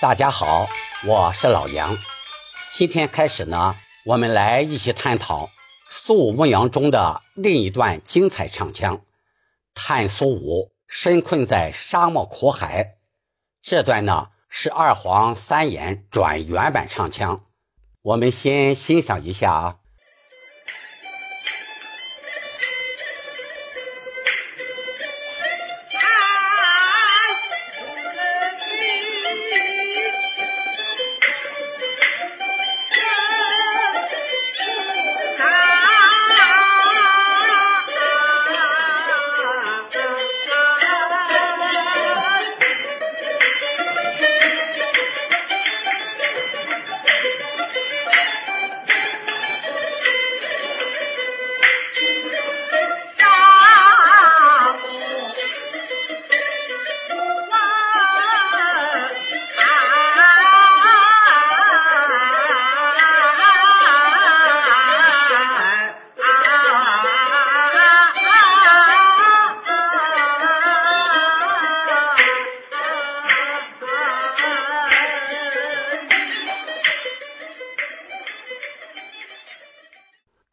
大家好，我是老杨。今天开始呢，我们来一起探讨《苏武牧羊》中的另一段精彩唱腔——探苏武身困在沙漠苦海。这段呢是二黄三眼转原版唱腔，我们先欣赏一下啊。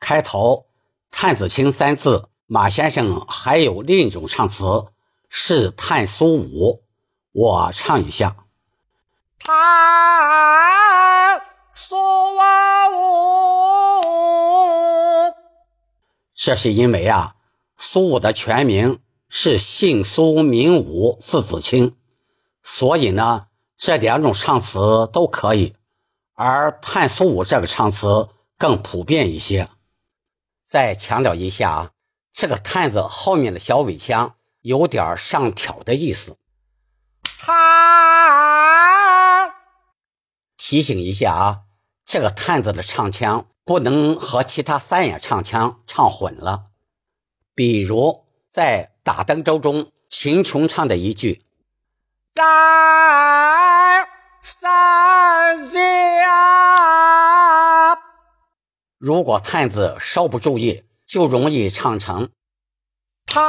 开头“探子清”三字，马先生还有另一种唱词，是探苏武。我唱一下：探苏武。这是因为啊，苏武的全名是姓苏名武，字子清，所以呢，这两种唱词都可以，而探苏武这个唱词更普遍一些。再强调一下啊，这个“探”子后面的小尾腔有点上挑的意思。他，提醒一下啊，这个“探”子的唱腔不能和其他三眼唱腔唱混了。比如在《打灯州》中，秦琼唱的一句“在三如果探子稍不注意，就容易唱成“探”，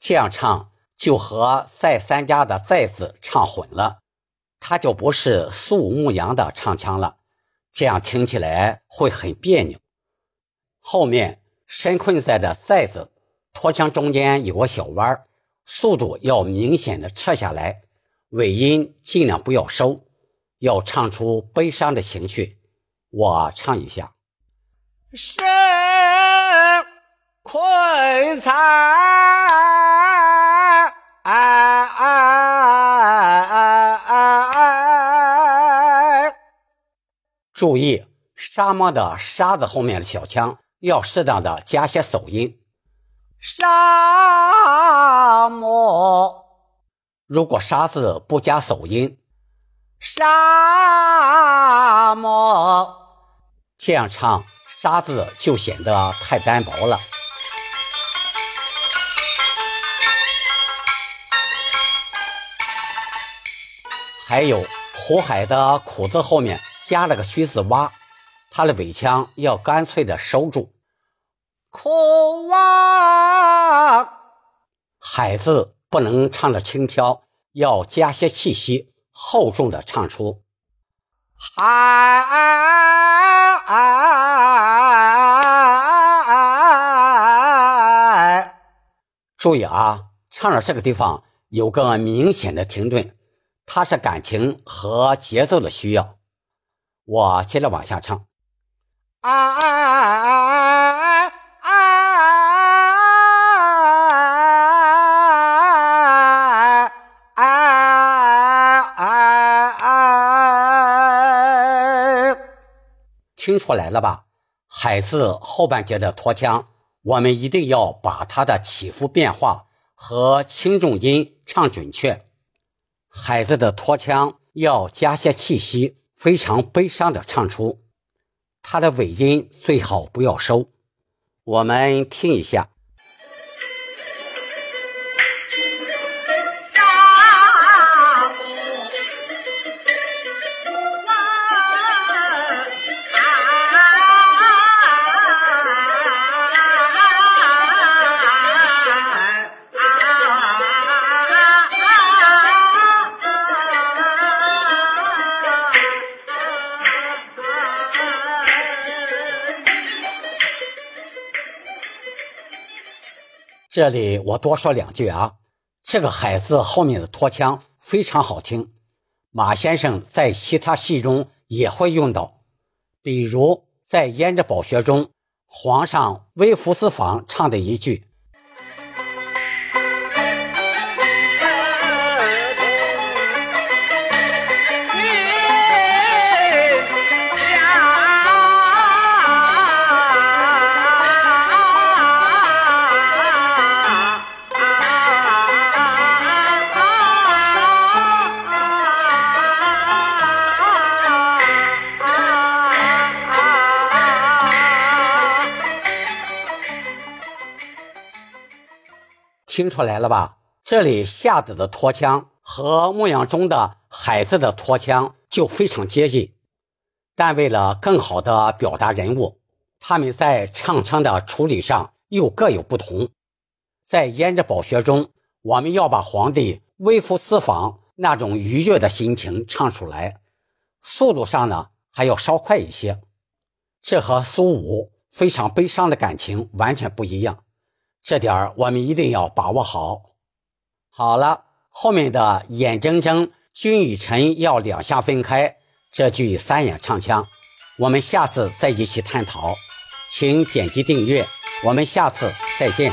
这样唱就和“在三家”的“在”字唱混了，它就不是苏武牧羊的唱腔了，这样听起来会很别扭。后面身困在的“在”字，拖腔中间有个小弯，速度要明显的撤下来，尾音尽量不要收。要唱出悲伤的情绪，我唱一下。身困在，注意沙漠的“沙”子后面的小腔要适当的加些手音。沙漠，如果“沙”字不加手音。沙漠，这样唱“沙”字就显得太单薄了。还有“苦海”的“苦”字后面加了个虚字“洼”，它的尾腔要干脆的收住。苦洼，海字不能唱的轻佻，要加些气息。厚重的唱出，海，注意啊，唱到这个地方有个明显的停顿，它是感情和节奏的需要。我接着往下唱，啊。听出来了吧？孩子后半截的拖腔，我们一定要把它的起伏变化和轻重音唱准确。孩子的拖腔要加些气息，非常悲伤的唱出。它的尾音最好不要收。我们听一下。这里我多说两句啊，这个“海”字后面的拖腔非常好听，马先生在其他戏中也会用到，比如在《胭脂宝学》中，皇上微服私访唱的一句。听出来了吧？这里下子的拖腔和牧羊中的海子的拖腔就非常接近，但为了更好的表达人物，他们在唱腔的处理上又各有不同。在《胭脂宝学》中，我们要把皇帝微服私访那种愉悦的心情唱出来，速度上呢还要稍快一些，这和苏武非常悲伤的感情完全不一样。这点儿我们一定要把握好。好了，后面的“眼睁睁君与臣要两下分开”这句三眼唱腔，我们下次再一起探讨。请点击订阅，我们下次再见。